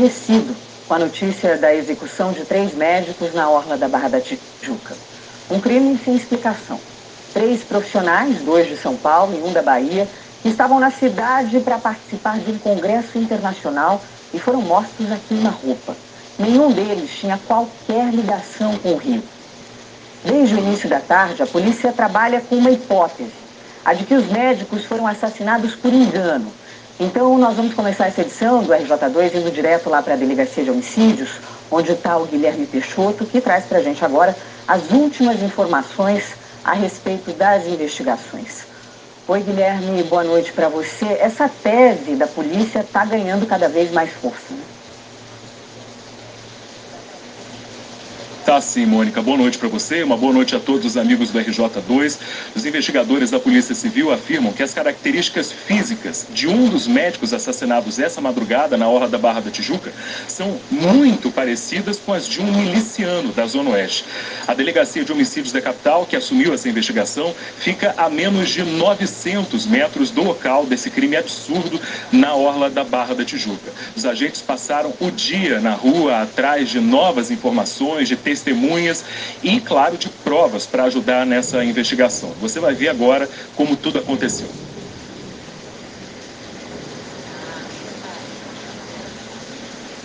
estarrecido com a notícia da execução de três médicos na orla da Barra da Tijuca. Um crime sem explicação. Três profissionais, dois de São Paulo e um da Bahia, estavam na cidade para participar de um congresso internacional e foram mortos aqui uma roupa. Nenhum deles tinha qualquer ligação com o Rio. Desde o início da tarde, a polícia trabalha com uma hipótese, a de que os médicos foram assassinados por engano. Então, nós vamos começar essa edição do RJ2 indo direto lá para a Delegacia de Homicídios, onde está o Guilherme Peixoto, que traz para a gente agora as últimas informações a respeito das investigações. Oi, Guilherme, boa noite para você. Essa tese da polícia está ganhando cada vez mais força. Tá sim, Mônica. Boa noite para você, uma boa noite a todos os amigos do RJ2. Os investigadores da Polícia Civil afirmam que as características físicas de um dos médicos assassinados essa madrugada na Orla da Barra da Tijuca são muito parecidas com as de um miliciano da Zona Oeste. A Delegacia de Homicídios da capital, que assumiu essa investigação, fica a menos de 900 metros do local desse crime absurdo na Orla da Barra da Tijuca. Os agentes passaram o dia na rua atrás de novas informações, de testemunhas testemunhas e, claro, de provas para ajudar nessa investigação. Você vai ver agora como tudo aconteceu.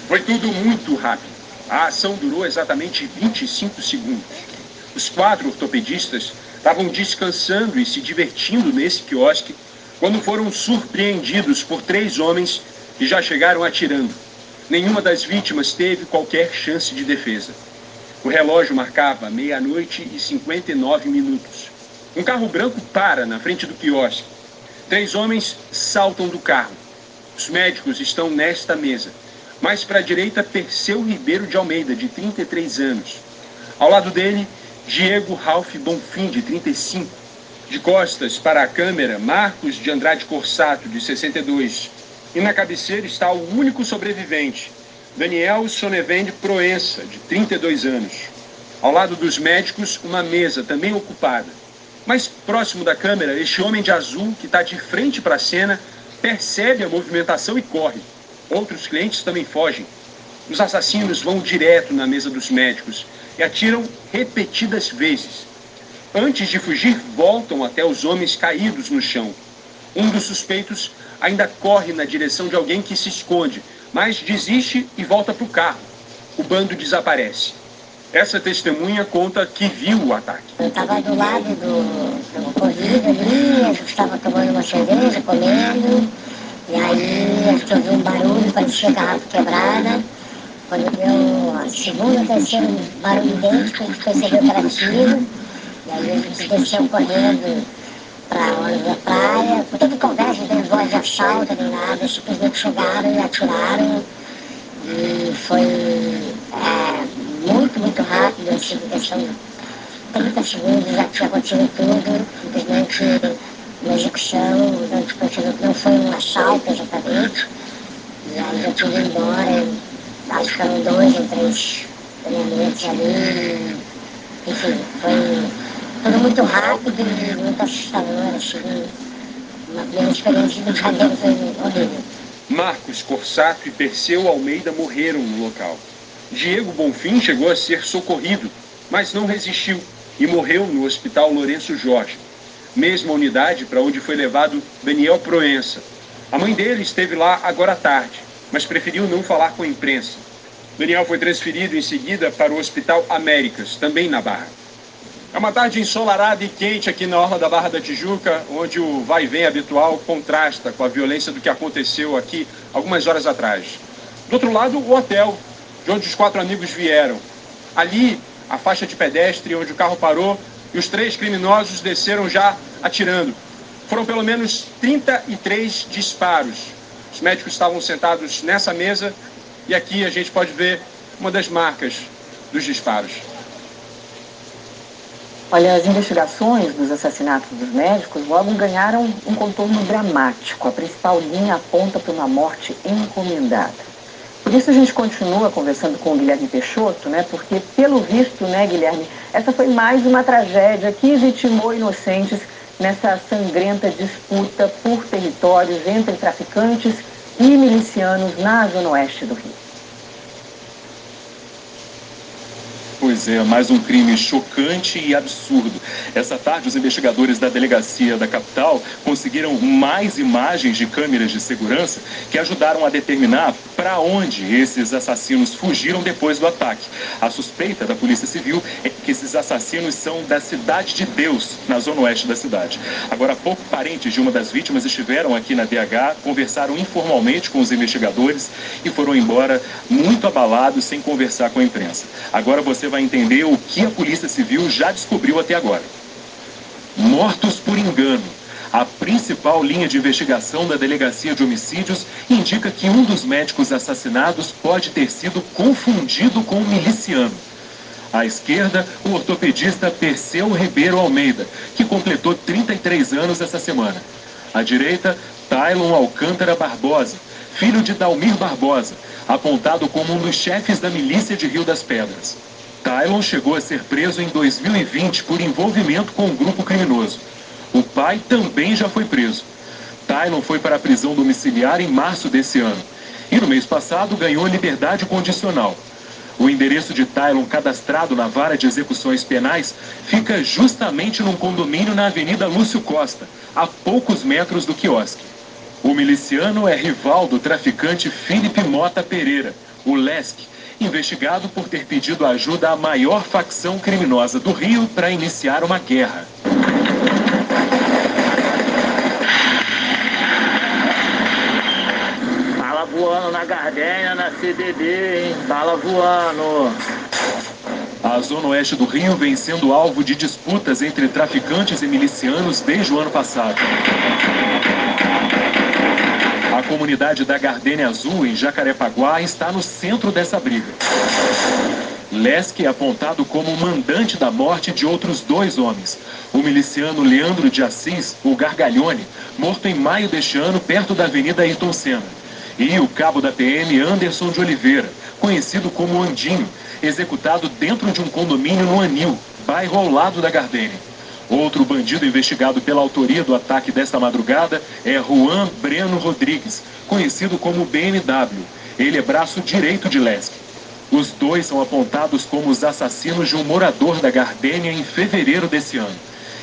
Foi tudo muito rápido. A ação durou exatamente 25 segundos. Os quatro ortopedistas estavam descansando e se divertindo nesse quiosque quando foram surpreendidos por três homens que já chegaram atirando. Nenhuma das vítimas teve qualquer chance de defesa. O relógio marcava meia-noite e 59 minutos. Um carro branco para na frente do quiosque. Três homens saltam do carro. Os médicos estão nesta mesa. Mais para a direita, Perseu Ribeiro de Almeida, de 33 anos. Ao lado dele, Diego Ralph Bonfim, de 35. De costas para a câmera, Marcos de Andrade Corsato, de 62. E na cabeceira está o único sobrevivente, Daniel Sonevende Proença, de 32 anos. Ao lado dos médicos, uma mesa também ocupada. Mais próximo da câmera, este homem de azul, que está de frente para a cena, percebe a movimentação e corre. Outros clientes também fogem. Os assassinos vão direto na mesa dos médicos e atiram repetidas vezes. Antes de fugir, voltam até os homens caídos no chão. Um dos suspeitos ainda corre na direção de alguém que se esconde, mas desiste e volta para o carro. O bando desaparece. Essa testemunha conta que viu o ataque. Eu estava do lado do, do corrido ali, a gente estava tomando uma cerveja, comendo, e aí a gente ouviu um barulho, parecia garrafa quebrada. Quando deu a segunda, terceiro barulho idêntico, a gente percebeu que era tiro, e aí a gente desceu correndo para hora da praia. Não teve conversa, não teve voz de assalto nem nada, simplesmente chegaram e atiraram. E foi é, muito, muito rápido, assim, questão de 30 segundos já tinha acontecido tudo, simplesmente uma execução, não foi um assalto exatamente. E aí já ido embora, que eram dois ou três elementos ali. Enfim, foi tudo muito rápido e muito assustador, assim. Uma experiência do janeiro foi horrível. Marcos Corsato e Perseu Almeida morreram no local. Diego Bonfim chegou a ser socorrido, mas não resistiu e morreu no Hospital Lourenço Jorge, mesma unidade para onde foi levado Daniel Proença. A mãe dele esteve lá agora à tarde, mas preferiu não falar com a imprensa. Daniel foi transferido em seguida para o Hospital Américas, também na Barra. É uma tarde ensolarada e quente aqui na Orla da Barra da Tijuca, onde o vai e vem habitual contrasta com a violência do que aconteceu aqui algumas horas atrás. Do outro lado, o hotel, de onde os quatro amigos vieram. Ali, a faixa de pedestre onde o carro parou e os três criminosos desceram já atirando. Foram pelo menos 33 disparos. Os médicos estavam sentados nessa mesa e aqui a gente pode ver uma das marcas dos disparos. Olha, as investigações dos assassinatos dos médicos logo ganharam um contorno dramático. A principal linha aponta para uma morte encomendada. Por isso a gente continua conversando com o Guilherme Peixoto, né? Porque, pelo visto, né, Guilherme, essa foi mais uma tragédia que vitimou inocentes nessa sangrenta disputa por territórios entre traficantes e milicianos na zona oeste do Rio. Pois é, mais um crime chocante e absurdo. Essa tarde, os investigadores da delegacia da capital conseguiram mais imagens de câmeras de segurança que ajudaram a determinar para onde esses assassinos fugiram depois do ataque. A suspeita da Polícia Civil é que esses assassinos são da Cidade de Deus, na zona oeste da cidade. Agora, há pouco, parentes de uma das vítimas estiveram aqui na DH, conversaram informalmente com os investigadores e foram embora muito abalados, sem conversar com a imprensa. Agora você vai entender o que a Polícia Civil já descobriu até agora. Mortos por engano. A principal linha de investigação da Delegacia de Homicídios indica que um dos médicos assassinados pode ter sido confundido com um miliciano. À esquerda, o ortopedista Perseu Ribeiro Almeida, que completou 33 anos essa semana. À direita, Tylon Alcântara Barbosa, filho de Dalmir Barbosa, apontado como um dos chefes da milícia de Rio das Pedras. Tylon chegou a ser preso em 2020 por envolvimento com um grupo criminoso. O pai também já foi preso. Tylon foi para a prisão domiciliar em março desse ano. E no mês passado ganhou liberdade condicional. O endereço de Tylon cadastrado na vara de execuções penais fica justamente num condomínio na Avenida Lúcio Costa, a poucos metros do quiosque. O miliciano é rival do traficante Felipe Mota Pereira, o Lesk, investigado por ter pedido ajuda à maior facção criminosa do Rio para iniciar uma guerra. Bala voando na Gardênia, na CDD, hein? Bala voando. A zona oeste do Rio vem sendo alvo de disputas entre traficantes e milicianos desde o ano passado. A comunidade da Gardênia Azul, em Jacarepaguá, está no centro dessa briga. Lesk é apontado como mandante da morte de outros dois homens. O miliciano Leandro de Assis, o Gargalhone, morto em maio deste ano perto da Avenida Ayrton Senna. E o cabo da PM Anderson de Oliveira, conhecido como Andinho, executado dentro de um condomínio no Anil, bairro ao lado da Gardênia. Outro bandido investigado pela autoria do ataque desta madrugada é Juan Breno Rodrigues, conhecido como BMW. Ele é braço direito de Lesk. Os dois são apontados como os assassinos de um morador da Gardênia em fevereiro desse ano.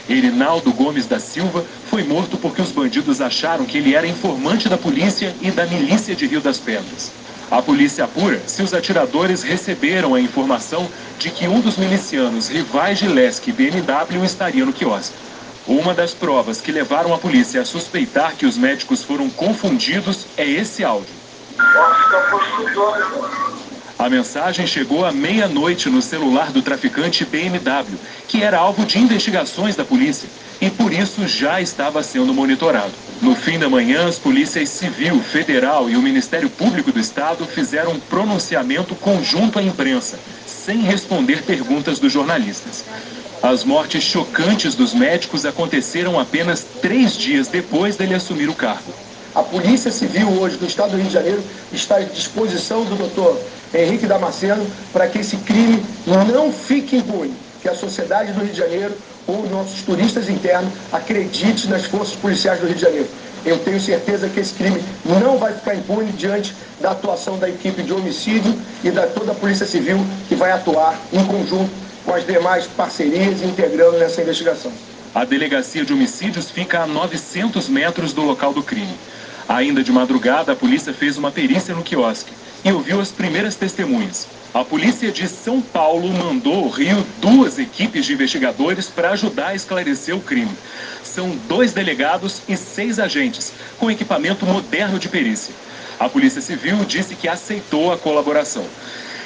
Erinaldo Gomes da Silva foi morto porque os bandidos acharam que ele era informante da polícia e da milícia de Rio das Pedras. A polícia apura se os atiradores receberam a informação de que um dos milicianos rivais de Lesk e BMW estaria no quiosque. Uma das provas que levaram a polícia a suspeitar que os médicos foram confundidos é esse áudio. A mensagem chegou à meia-noite no celular do traficante BMW, que era alvo de investigações da polícia e por isso já estava sendo monitorado. No fim da manhã, as polícias civil, federal e o Ministério Público do Estado fizeram um pronunciamento conjunto à imprensa, sem responder perguntas dos jornalistas. As mortes chocantes dos médicos aconteceram apenas três dias depois dele assumir o cargo. A Polícia Civil hoje do Estado do Rio de Janeiro está à disposição do doutor Henrique Damasceno para que esse crime não fique impune, que a sociedade do Rio de Janeiro ou nossos turistas internos acreditem nas forças policiais do Rio de Janeiro. Eu tenho certeza que esse crime não vai ficar impune diante da atuação da equipe de homicídio e da toda a Polícia Civil que vai atuar em conjunto com as demais parcerias integrando nessa investigação. A delegacia de homicídios fica a 900 metros do local do crime. Ainda de madrugada, a polícia fez uma perícia no quiosque e ouviu as primeiras testemunhas. A polícia de São Paulo mandou ao Rio duas equipes de investigadores para ajudar a esclarecer o crime. São dois delegados e seis agentes, com equipamento moderno de perícia. A Polícia Civil disse que aceitou a colaboração.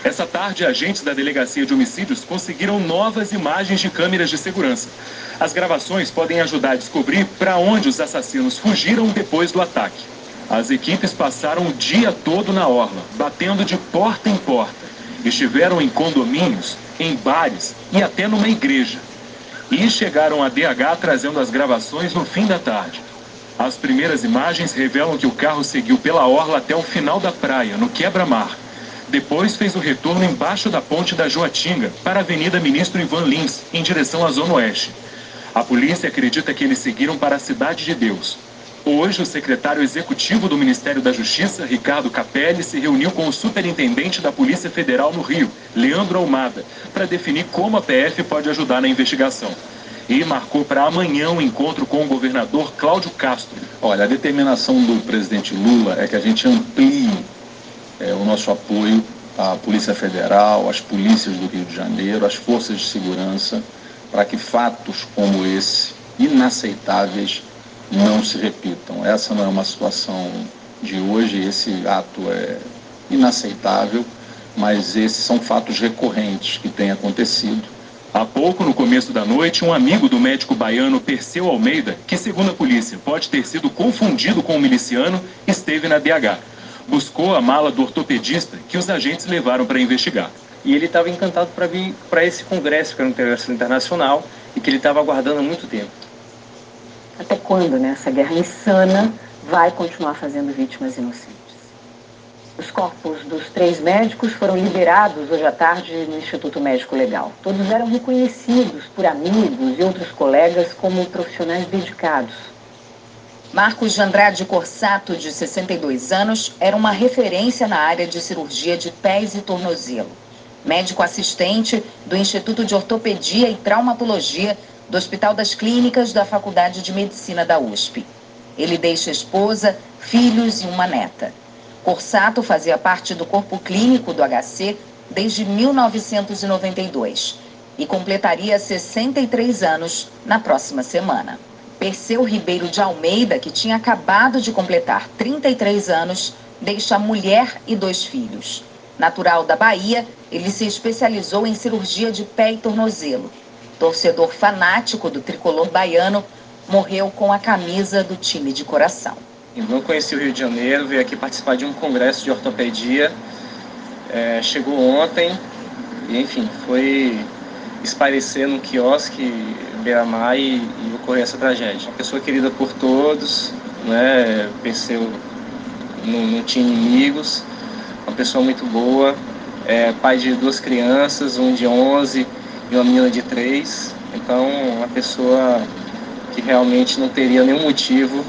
Essa tarde, agentes da Delegacia de Homicídios conseguiram novas imagens de câmeras de segurança. As gravações podem ajudar a descobrir para onde os assassinos fugiram depois do ataque. As equipes passaram o dia todo na orla, batendo de porta em porta. Estiveram em condomínios, em bares e até numa igreja. E chegaram a DH trazendo as gravações no fim da tarde. As primeiras imagens revelam que o carro seguiu pela orla até o final da praia, no quebra-mar. Depois fez o retorno embaixo da ponte da Joatinga, para a Avenida Ministro Ivan Lins, em direção à Zona Oeste. A polícia acredita que eles seguiram para a Cidade de Deus. Hoje, o secretário executivo do Ministério da Justiça, Ricardo Capelli, se reuniu com o superintendente da Polícia Federal no Rio, Leandro Almada, para definir como a PF pode ajudar na investigação. E marcou para amanhã um encontro com o governador Cláudio Castro. Olha, a determinação do presidente Lula é que a gente amplie é, o nosso apoio à Polícia Federal, às polícias do Rio de Janeiro, às forças de segurança, para que fatos como esse, inaceitáveis, não se repitam. Essa não é uma situação de hoje, esse ato é inaceitável, mas esses são fatos recorrentes que têm acontecido. Há pouco, no começo da noite, um amigo do médico baiano Perseu Almeida, que segundo a polícia pode ter sido confundido com um miliciano, esteve na DH. Buscou a mala do ortopedista que os agentes levaram para investigar. E ele estava encantado para vir para esse congresso, que era um congresso internacional, e que ele estava aguardando há muito tempo. Até quando né, essa guerra insana vai continuar fazendo vítimas inocentes? Os corpos dos três médicos foram liberados hoje à tarde no Instituto Médico Legal. Todos eram reconhecidos por amigos e outros colegas como profissionais dedicados. Marcos de Andrade Corsato, de 62 anos, era uma referência na área de cirurgia de pés e tornozelo. Médico assistente do Instituto de Ortopedia e Traumatologia do Hospital das Clínicas da Faculdade de Medicina da USP. Ele deixa esposa, filhos e uma neta. Corsato fazia parte do corpo clínico do HC desde 1992 e completaria 63 anos na próxima semana. Perseu Ribeiro de Almeida, que tinha acabado de completar 33 anos, deixa mulher e dois filhos. Natural da Bahia, ele se especializou em cirurgia de pé e tornozelo torcedor fanático do tricolor baiano, morreu com a camisa do time de coração. Não conheci o Rio de Janeiro, veio aqui participar de um congresso de ortopedia. É, chegou ontem e, enfim, foi esparecer no quiosque Beira-Mar e, e ocorreu essa tragédia. Pessoa querida por todos, né? pensei, não, não tinha inimigos, uma pessoa muito boa, é, pai de duas crianças, um de 11 e uma menina de três. Então, uma pessoa que realmente não teria nenhum motivo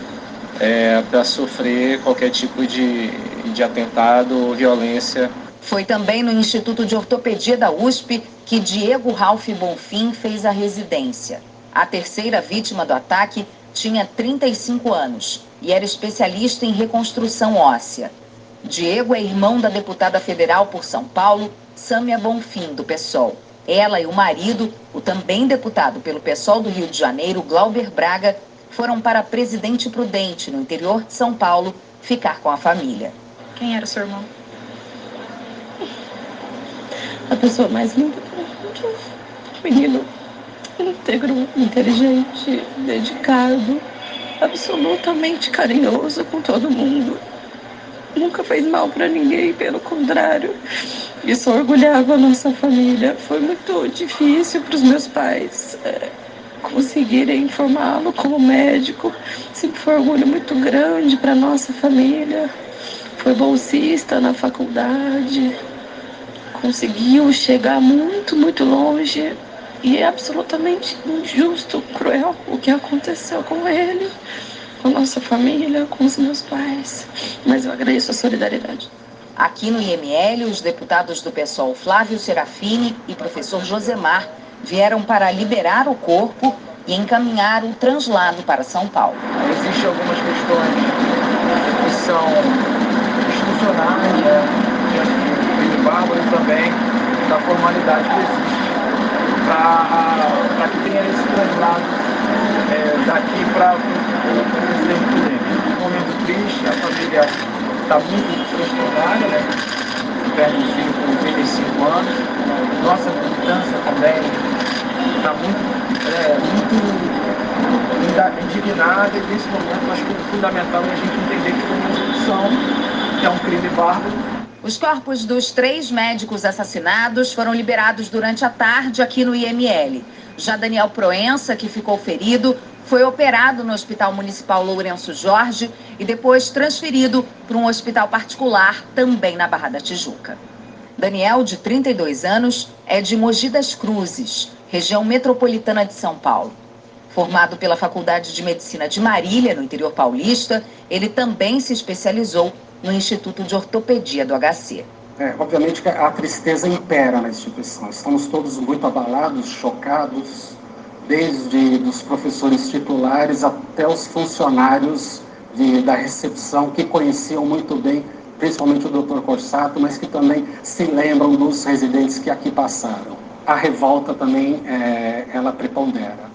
é, para sofrer qualquer tipo de, de atentado ou violência. Foi também no Instituto de Ortopedia da USP que Diego Ralph Bonfim fez a residência. A terceira vítima do ataque tinha 35 anos e era especialista em reconstrução óssea. Diego é irmão da deputada federal por São Paulo, Sâmia Bonfim, do PSOL. Ela e o marido, o também deputado pelo PSOL do Rio de Janeiro, Glauber Braga, foram para Presidente Prudente, no interior de São Paulo, ficar com a família. Quem era seu irmão? A pessoa mais linda do mundo. Menino íntegro, inteligente, dedicado, absolutamente carinhoso com todo mundo. Nunca fez mal para ninguém, pelo contrário. Isso orgulhava a nossa família. Foi muito difícil para os meus pais é, conseguirem formá-lo como médico. Sempre foi um orgulho muito grande para nossa família. Foi bolsista na faculdade. Conseguiu chegar muito, muito longe. E é absolutamente injusto, cruel o que aconteceu com ele, com a nossa família, com os meus pais. Mas eu agradeço a solidariedade. Aqui no IML, os deputados do PSOL Flávio Serafini e professor Josemar vieram para liberar o corpo e encaminhar o translado para São Paulo. Existem algumas questões que são institucionais, né, diante do bárbaro e também da formalidade que existe para que tenha esse translado é, daqui para o presidente Prudente. Um momento triste, a está muito transtornada, né? Perde um filho com 35 anos. Nossa militância também está muito, é, muito indignada e nesse momento acho que o fundamental é a gente entender que foi uma execução, que é um crime bárbaro. Os corpos dos três médicos assassinados foram liberados durante a tarde aqui no IML. Já Daniel Proença, que ficou ferido, foi operado no Hospital Municipal Lourenço Jorge e depois transferido para um hospital particular também na Barra da Tijuca. Daniel, de 32 anos, é de Mogi das Cruzes, região metropolitana de São Paulo. Formado pela Faculdade de Medicina de Marília, no interior paulista, ele também se especializou no Instituto de Ortopedia do HC. É, obviamente que a tristeza impera na instituição. Estamos todos muito abalados, chocados, desde os professores titulares até os funcionários de, da recepção que conheciam muito bem, principalmente o Dr. Corsato, mas que também se lembram dos residentes que aqui passaram. A revolta também, é, ela prepondera.